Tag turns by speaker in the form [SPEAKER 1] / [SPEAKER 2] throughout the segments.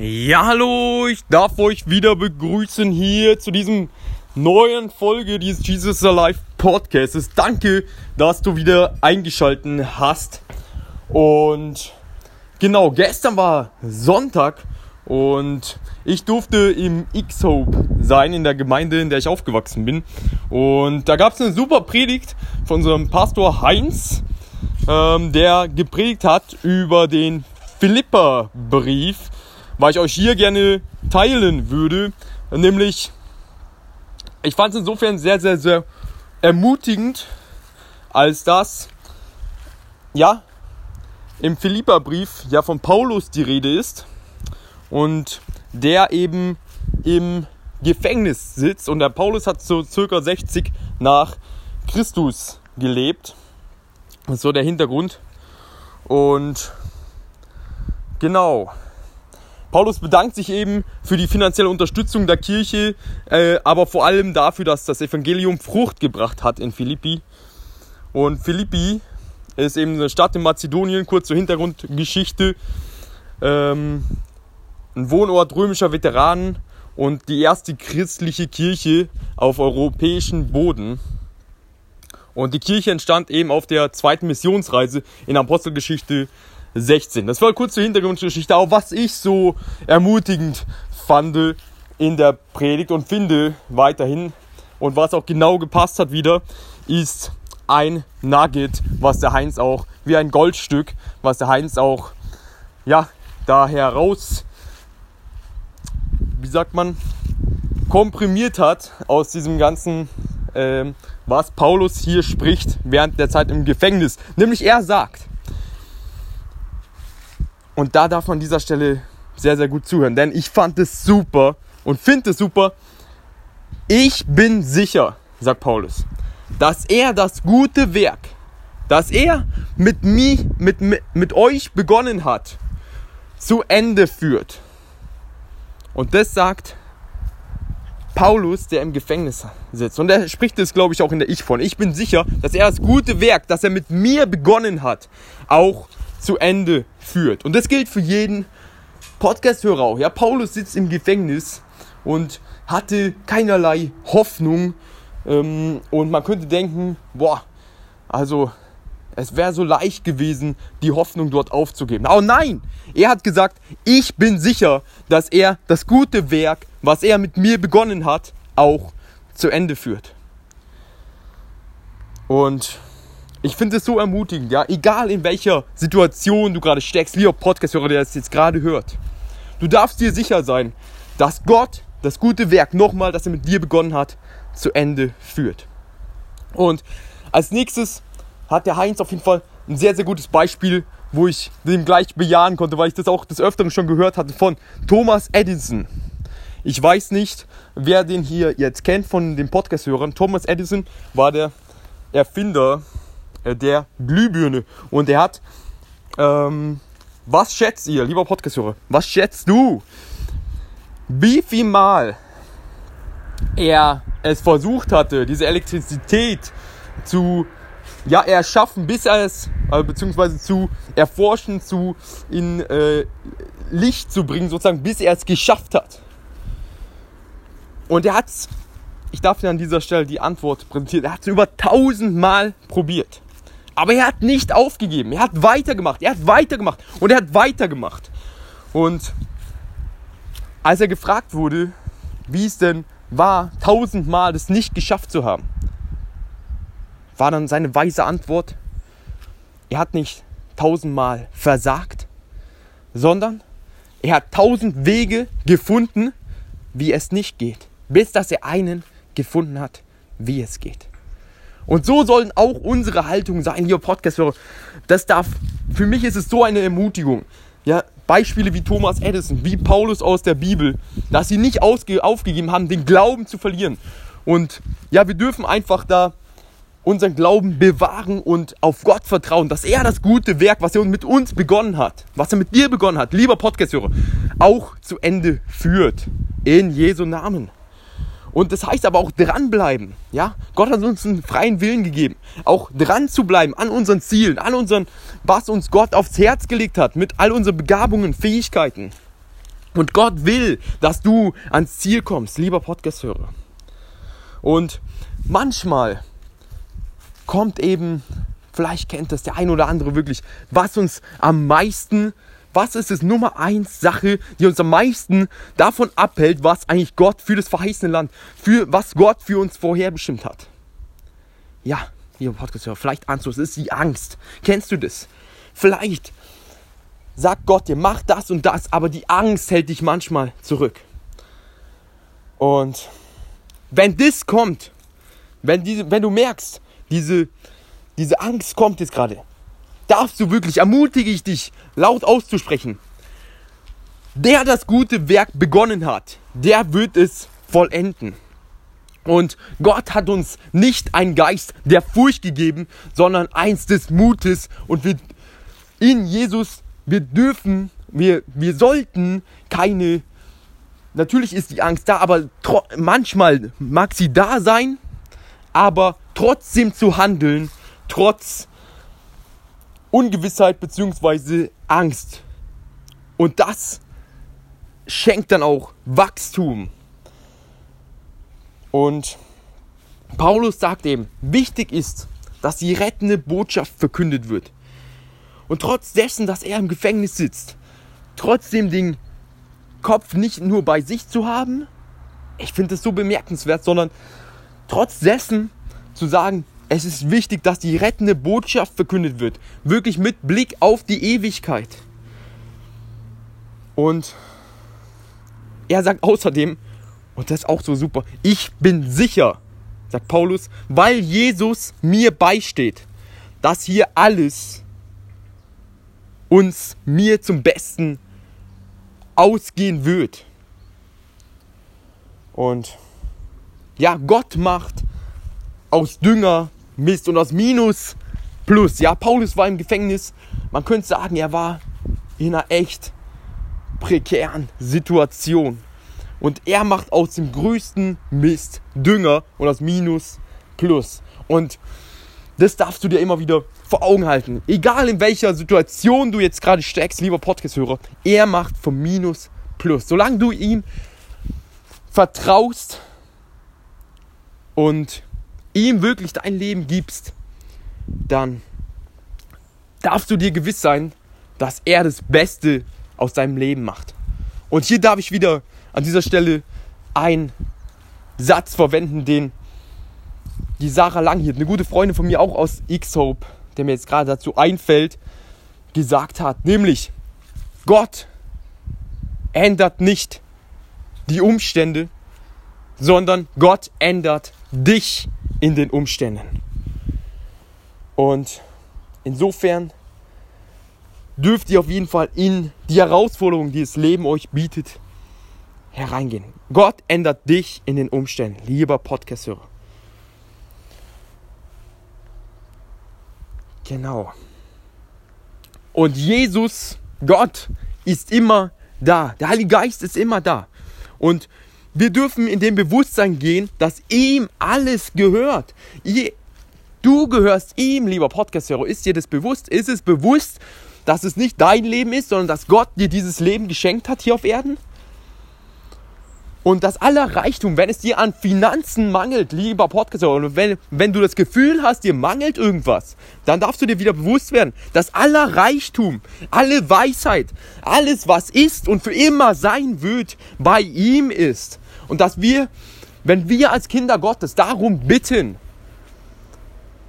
[SPEAKER 1] Ja, hallo, ich darf euch wieder begrüßen hier zu diesem neuen Folge dieses Jesus Alive Podcasts. Danke, dass du wieder eingeschalten hast. Und genau, gestern war Sonntag und ich durfte im X-Hope sein, in der Gemeinde, in der ich aufgewachsen bin. Und da gab es eine super Predigt von unserem Pastor Heinz, ähm, der gepredigt hat über den Philippa-Brief was ich euch hier gerne teilen würde. Nämlich, ich fand es insofern sehr, sehr, sehr ermutigend, als dass, ja, im Philippa-Brief ja von Paulus die Rede ist und der eben im Gefängnis sitzt und der Paulus hat so circa 60 nach Christus gelebt. Das ist so der Hintergrund. Und genau, Paulus bedankt sich eben für die finanzielle Unterstützung der Kirche, äh, aber vor allem dafür, dass das Evangelium Frucht gebracht hat in Philippi. Und Philippi ist eben eine Stadt in Mazedonien, kurz zur Hintergrundgeschichte. Ähm, ein Wohnort römischer Veteranen und die erste christliche Kirche auf europäischem Boden. Und die Kirche entstand eben auf der zweiten Missionsreise in Apostelgeschichte 16. Das war kurz zur Hintergrundgeschichte, auch was ich so ermutigend fand in der Predigt und finde weiterhin und was auch genau gepasst hat wieder, ist ein Nugget, was der Heinz auch, wie ein Goldstück, was der Heinz auch, ja, da heraus, wie sagt man, komprimiert hat aus diesem ganzen, ähm, was Paulus hier spricht während der Zeit im Gefängnis. Nämlich er sagt, und da darf man an dieser Stelle sehr, sehr gut zuhören, denn ich fand es super und finde es super. Ich bin sicher, sagt Paulus, dass er das gute Werk, das er mit mir, mit, mit, euch begonnen hat, zu Ende führt. Und das sagt Paulus, der im Gefängnis sitzt. Und er spricht es, glaube ich, auch in der Ich von. Ich bin sicher, dass er das gute Werk, das er mit mir begonnen hat, auch zu Ende führt. Und das gilt für jeden Podcast-Hörer auch. Ja, Paulus sitzt im Gefängnis und hatte keinerlei Hoffnung. Ähm, und man könnte denken, boah, also es wäre so leicht gewesen, die Hoffnung dort aufzugeben. Aber nein, er hat gesagt, ich bin sicher, dass er das gute Werk, was er mit mir begonnen hat, auch zu Ende führt. Und ich finde es so ermutigend, ja, egal in welcher Situation du gerade steckst, lieber Podcast-Hörer, der das jetzt gerade hört. Du darfst dir sicher sein, dass Gott das gute Werk nochmal, das er mit dir begonnen hat, zu Ende führt. Und als nächstes hat der Heinz auf jeden Fall ein sehr, sehr gutes Beispiel, wo ich dem gleich bejahen konnte, weil ich das auch des Öfteren schon gehört hatte von Thomas Edison. Ich weiß nicht, wer den hier jetzt kennt von den Podcast-Hörern. Thomas Edison war der Erfinder der Glühbirne. Und er hat, ähm, was schätzt ihr, lieber Podcast-Hörer, was schätzt du, wie viel Mal er es versucht hatte, diese Elektrizität zu ja, erschaffen, bis er es, äh, beziehungsweise zu erforschen, zu in äh, Licht zu bringen, sozusagen, bis er es geschafft hat. Und er hat es, ich darf dir an dieser Stelle die Antwort präsentieren, er hat es über tausendmal probiert. Aber er hat nicht aufgegeben. Er hat weitergemacht. Er hat weitergemacht. Und er hat weitergemacht. Und als er gefragt wurde, wie es denn war, tausendmal das nicht geschafft zu haben, war dann seine weise Antwort, er hat nicht tausendmal versagt, sondern er hat tausend Wege gefunden, wie es nicht geht, bis dass er einen gefunden hat, wie es geht. Und so sollen auch unsere Haltungen sein, lieber Podcast-Hörer. Das darf, für mich ist es so eine Ermutigung. Ja, Beispiele wie Thomas Edison, wie Paulus aus der Bibel, dass sie nicht aufgegeben haben, den Glauben zu verlieren. Und ja, wir dürfen einfach da unseren Glauben bewahren und auf Gott vertrauen, dass er das gute Werk, was er mit uns begonnen hat, was er mit dir begonnen hat, lieber Podcast-Hörer, auch zu Ende führt. In Jesu Namen. Und das heißt aber auch dranbleiben. Ja? Gott hat uns einen freien Willen gegeben. Auch dran zu bleiben an unseren Zielen, an unseren, was uns Gott aufs Herz gelegt hat, mit all unseren Begabungen, Fähigkeiten. Und Gott will, dass du ans Ziel kommst, lieber Podcast-Hörer. Und manchmal kommt eben, vielleicht kennt das der ein oder andere wirklich, was uns am meisten, was ist es Nummer eins Sache, die uns am meisten davon abhält, was eigentlich Gott für das verheißene Land, für was Gott für uns vorherbestimmt hat. Ja, lieber Podcast-Hörer, vielleicht du es, ist die Angst. Kennst du das? Vielleicht sagt Gott dir, mach das und das, aber die Angst hält dich manchmal zurück. Und wenn das kommt, wenn, diese, wenn du merkst, diese, diese Angst kommt jetzt gerade, darfst du wirklich, ermutige ich dich, laut auszusprechen. Der das gute Werk begonnen hat, der wird es vollenden. Und Gott hat uns nicht einen Geist der Furcht gegeben, sondern eins des Mutes. Und wir in Jesus, wir dürfen, wir, wir sollten keine Natürlich ist die Angst da, aber manchmal mag sie da sein, aber trotzdem zu handeln, trotz Ungewissheit bzw. Angst. Und das schenkt dann auch Wachstum. Und Paulus sagt eben, wichtig ist, dass die rettende Botschaft verkündet wird. Und trotz dessen, dass er im Gefängnis sitzt, trotzdem den Kopf nicht nur bei sich zu haben, ich finde es so bemerkenswert, sondern trotz dessen zu sagen, es ist wichtig, dass die rettende Botschaft verkündet wird. Wirklich mit Blick auf die Ewigkeit. Und er sagt außerdem, und das ist auch so super, ich bin sicher, sagt Paulus, weil Jesus mir beisteht, dass hier alles uns mir zum Besten ausgehen wird. Und ja, Gott macht aus Dünger Mist und aus Minus Plus. Ja, Paulus war im Gefängnis. Man könnte sagen, er war in einer echt prekären Situation. Und er macht aus dem größten Mist Dünger und aus Minus Plus. Und das darfst du dir immer wieder vor Augen halten. Egal in welcher Situation du jetzt gerade steckst, lieber Podcast-Hörer, er macht vom Minus Plus. Solange du ihm vertraust und ihm wirklich dein Leben gibst, dann darfst du dir gewiss sein, dass er das Beste aus deinem Leben macht. Und hier darf ich wieder an dieser Stelle einen Satz verwenden, den die Sarah Langhirt, eine gute Freundin von mir auch aus X-Hope, der mir jetzt gerade dazu einfällt, gesagt hat. Nämlich, Gott ändert nicht die Umstände, sondern Gott ändert dich in den Umständen. Und insofern dürft ihr auf jeden Fall in die Herausforderungen, die das Leben euch bietet, hereingehen. Gott ändert dich in den Umständen, lieber Podcast-Hörer. Genau. Und Jesus, Gott, ist immer da. Der Heilige Geist ist immer da. Und wir dürfen in dem Bewusstsein gehen, dass ihm alles gehört. Du gehörst ihm, lieber Podcast-Hörer. Ist dir das bewusst? Ist es bewusst, dass es nicht dein Leben ist, sondern dass Gott dir dieses Leben geschenkt hat hier auf Erden? Und das aller Reichtum, wenn es dir an Finanzen mangelt, lieber Podcaster, und wenn, wenn du das Gefühl hast, dir mangelt irgendwas, dann darfst du dir wieder bewusst werden, dass aller Reichtum, alle Weisheit, alles, was ist und für immer sein wird, bei ihm ist. Und dass wir, wenn wir als Kinder Gottes darum bitten,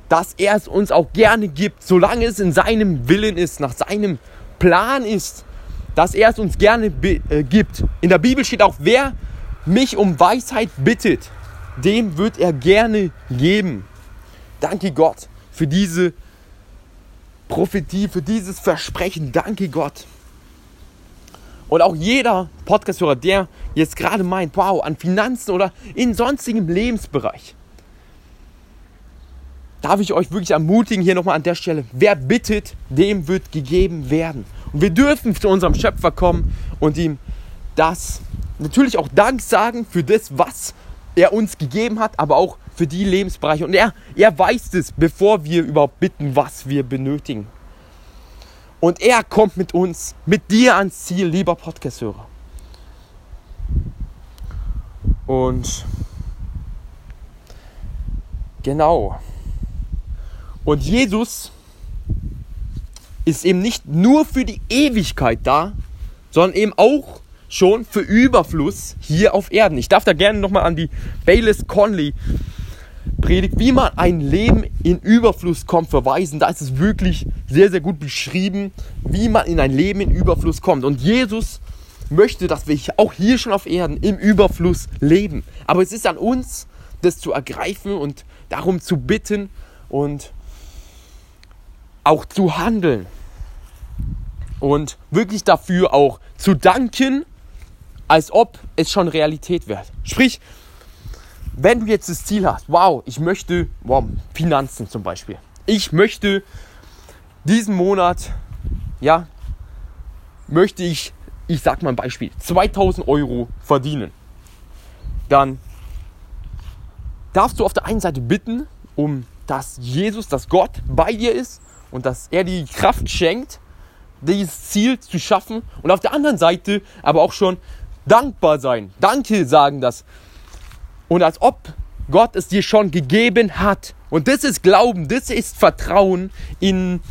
[SPEAKER 1] dass er es uns auch gerne gibt, solange es in seinem Willen ist, nach seinem Plan ist, dass er es uns gerne äh, gibt. In der Bibel steht auch, wer mich um Weisheit bittet, dem wird er gerne geben. Danke Gott für diese Prophetie, für dieses Versprechen. Danke Gott. Und auch jeder Podcasthörer, der jetzt gerade meint, wow, an Finanzen oder in sonstigem Lebensbereich, darf ich euch wirklich ermutigen, hier nochmal an der Stelle, wer bittet, dem wird gegeben werden. Und wir dürfen zu unserem Schöpfer kommen und ihm das natürlich auch Dank sagen für das, was er uns gegeben hat, aber auch für die Lebensbereiche. Und er, er weiß es, bevor wir überhaupt bitten, was wir benötigen. Und er kommt mit uns, mit dir ans Ziel, lieber Podcast-Hörer. Und genau. Und Jesus ist eben nicht nur für die Ewigkeit da, sondern eben auch schon für Überfluss hier auf Erden. Ich darf da gerne nochmal an die Baylis Conley Predigt, wie man ein Leben in Überfluss kommt, verweisen. Da ist es wirklich sehr, sehr gut beschrieben, wie man in ein Leben in Überfluss kommt. Und Jesus möchte, dass wir auch hier schon auf Erden im Überfluss leben. Aber es ist an uns, das zu ergreifen und darum zu bitten und auch zu handeln. Und wirklich dafür auch zu danken, als ob es schon Realität wird. Sprich, wenn du jetzt das Ziel hast, wow, ich möchte, wow, Finanzen zum Beispiel. Ich möchte diesen Monat, ja, möchte ich, ich sag mal ein Beispiel, 2000 Euro verdienen. Dann darfst du auf der einen Seite bitten, um dass Jesus, dass Gott bei dir ist und dass er die Kraft schenkt, dieses Ziel zu schaffen. Und auf der anderen Seite aber auch schon dankbar sein. Danke sagen das. Und als ob Gott es dir schon gegeben hat. Und das ist Glauben, das ist Vertrauen in,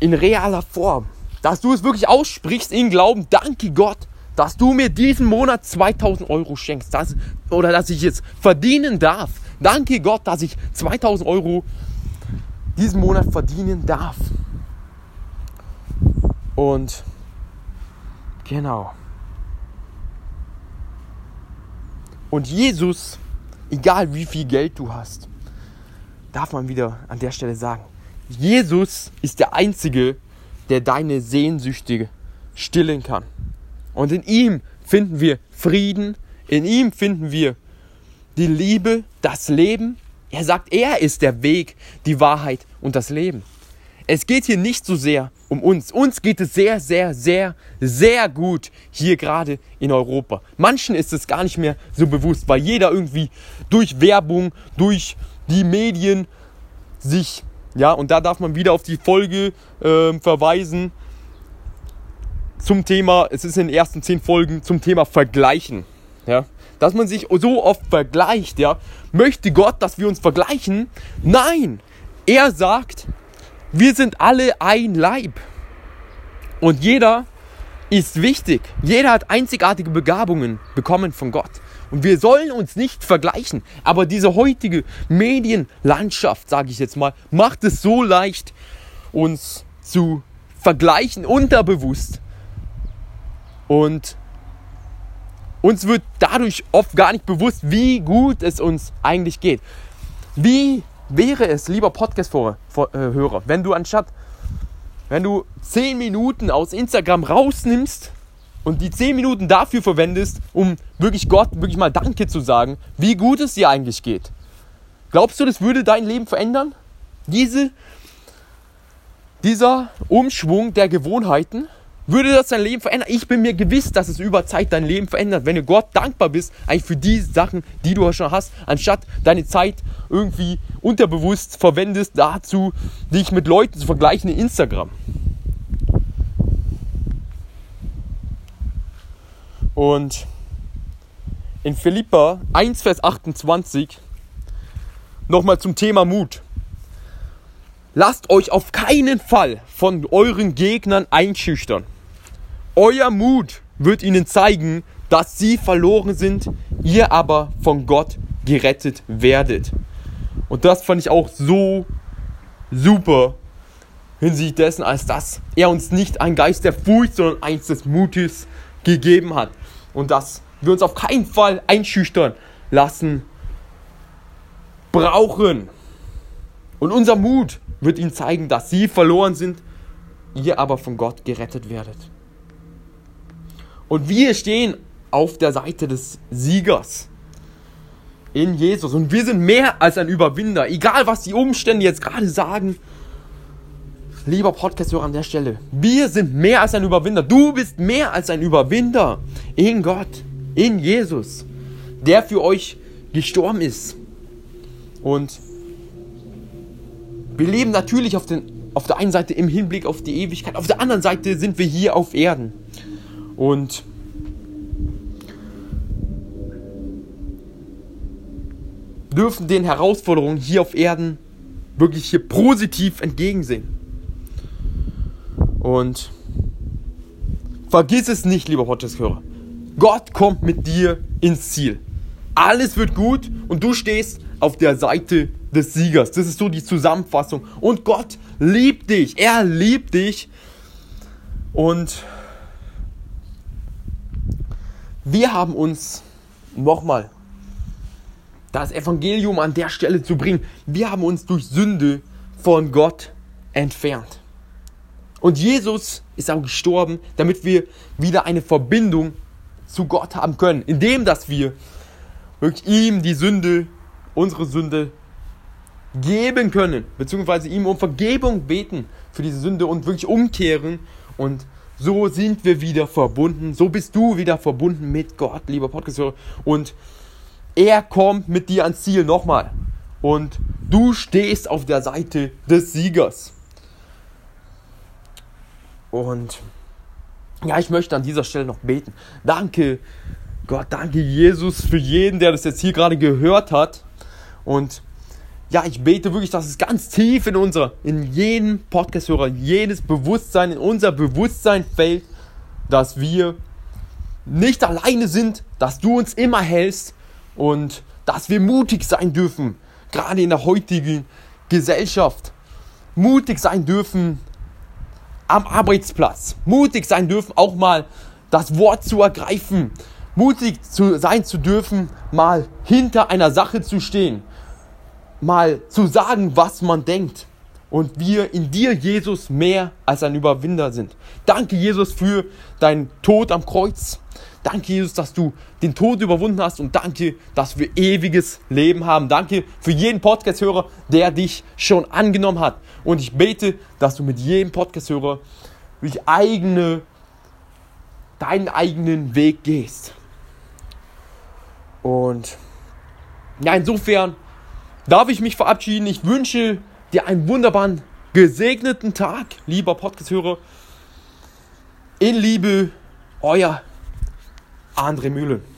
[SPEAKER 1] in realer Form. Dass du es wirklich aussprichst in Glauben. Danke Gott, dass du mir diesen Monat 2000 Euro schenkst. Dass, oder dass ich es verdienen darf. Danke Gott, dass ich 2000 Euro diesen Monat verdienen darf. Und genau. Und Jesus, egal wie viel Geld du hast, darf man wieder an der Stelle sagen, Jesus ist der Einzige, der deine Sehnsüchte stillen kann. Und in ihm finden wir Frieden, in ihm finden wir die Liebe, das Leben. Er sagt, er ist der Weg, die Wahrheit und das Leben. Es geht hier nicht so sehr um uns. Uns geht es sehr, sehr, sehr, sehr gut hier gerade in Europa. Manchen ist es gar nicht mehr so bewusst, weil jeder irgendwie durch Werbung, durch die Medien sich, ja, und da darf man wieder auf die Folge äh, verweisen zum Thema, es ist in den ersten zehn Folgen zum Thema Vergleichen. Ja, dass man sich so oft vergleicht, ja. Möchte Gott, dass wir uns vergleichen? Nein! Er sagt, wir sind alle ein Leib. Und jeder ist wichtig. Jeder hat einzigartige Begabungen bekommen von Gott. Und wir sollen uns nicht vergleichen. Aber diese heutige Medienlandschaft, sage ich jetzt mal, macht es so leicht, uns zu vergleichen, unterbewusst. Und uns wird dadurch oft gar nicht bewusst, wie gut es uns eigentlich geht. Wie wäre es, lieber Podcast-Hörer, wenn du anstatt, wenn du 10 Minuten aus Instagram rausnimmst und die 10 Minuten dafür verwendest, um wirklich Gott wirklich mal Danke zu sagen, wie gut es dir eigentlich geht. Glaubst du, das würde dein Leben verändern? Diese, dieser Umschwung der Gewohnheiten, würde das dein Leben verändern? Ich bin mir gewiss, dass es über Zeit dein Leben verändert, wenn du Gott dankbar bist, eigentlich für die Sachen, die du schon hast, anstatt deine Zeit irgendwie unterbewusst verwendest dazu, dich mit Leuten zu vergleichen in Instagram. Und in Philippa 1, Vers 28 nochmal zum Thema Mut. Lasst euch auf keinen Fall von euren Gegnern einschüchtern. Euer Mut wird ihnen zeigen, dass sie verloren sind, ihr aber von Gott gerettet werdet. Und das fand ich auch so super hinsichtlich dessen, als dass er uns nicht einen Geist der Furcht, sondern eins des Mutes gegeben hat. Und dass wir uns auf keinen Fall einschüchtern lassen brauchen. Und unser Mut wird ihnen zeigen, dass sie verloren sind, ihr aber von Gott gerettet werdet. Und wir stehen auf der Seite des Siegers in Jesus. Und wir sind mehr als ein Überwinder. Egal, was die Umstände jetzt gerade sagen. Lieber Podcast-Hörer an der Stelle. Wir sind mehr als ein Überwinder. Du bist mehr als ein Überwinder in Gott, in Jesus, der für euch gestorben ist. Und wir leben natürlich auf, den, auf der einen Seite im Hinblick auf die Ewigkeit, auf der anderen Seite sind wir hier auf Erden. Und dürfen den Herausforderungen hier auf Erden wirklich hier positiv entgegensehen. Und vergiss es nicht, lieber Podcast-Hörer. Gott kommt mit dir ins Ziel. Alles wird gut und du stehst auf der Seite des Siegers. Das ist so die Zusammenfassung. Und Gott liebt dich. Er liebt dich. Und wir haben uns nochmal das Evangelium an der Stelle zu bringen. Wir haben uns durch Sünde von Gott entfernt. Und Jesus ist auch gestorben, damit wir wieder eine Verbindung zu Gott haben können, indem dass wir wirklich ihm die Sünde, unsere Sünde geben können, beziehungsweise ihm um Vergebung beten für diese Sünde und wirklich umkehren und so sind wir wieder verbunden, so bist du wieder verbunden mit Gott, lieber Podcast-Hörer und er kommt mit dir ans Ziel nochmal und du stehst auf der Seite des Siegers. Und ja, ich möchte an dieser Stelle noch beten. Danke, Gott, danke Jesus für jeden, der das jetzt hier gerade gehört hat. Und ja, ich bete wirklich, dass es ganz tief in unser, in jeden Podcast-Hörer, jedes Bewusstsein, in unser Bewusstsein fällt, dass wir nicht alleine sind, dass du uns immer hältst und dass wir mutig sein dürfen, gerade in der heutigen Gesellschaft. Mutig sein dürfen, am Arbeitsplatz. Mutig sein dürfen, auch mal das Wort zu ergreifen. Mutig zu sein zu dürfen, mal hinter einer Sache zu stehen. Mal zu sagen, was man denkt. Und wir in dir, Jesus, mehr als ein Überwinder sind. Danke, Jesus, für deinen Tod am Kreuz. Danke, Jesus, dass du den Tod überwunden hast und danke, dass wir ewiges Leben haben. Danke für jeden Podcast-Hörer, der dich schon angenommen hat. Und ich bete, dass du mit jedem Podcast-Hörer durch eigene, deinen eigenen Weg gehst. Und ja, insofern darf ich mich verabschieden. Ich wünsche dir einen wunderbaren, gesegneten Tag, lieber Podcast-Hörer. In Liebe, euer André Mühlen.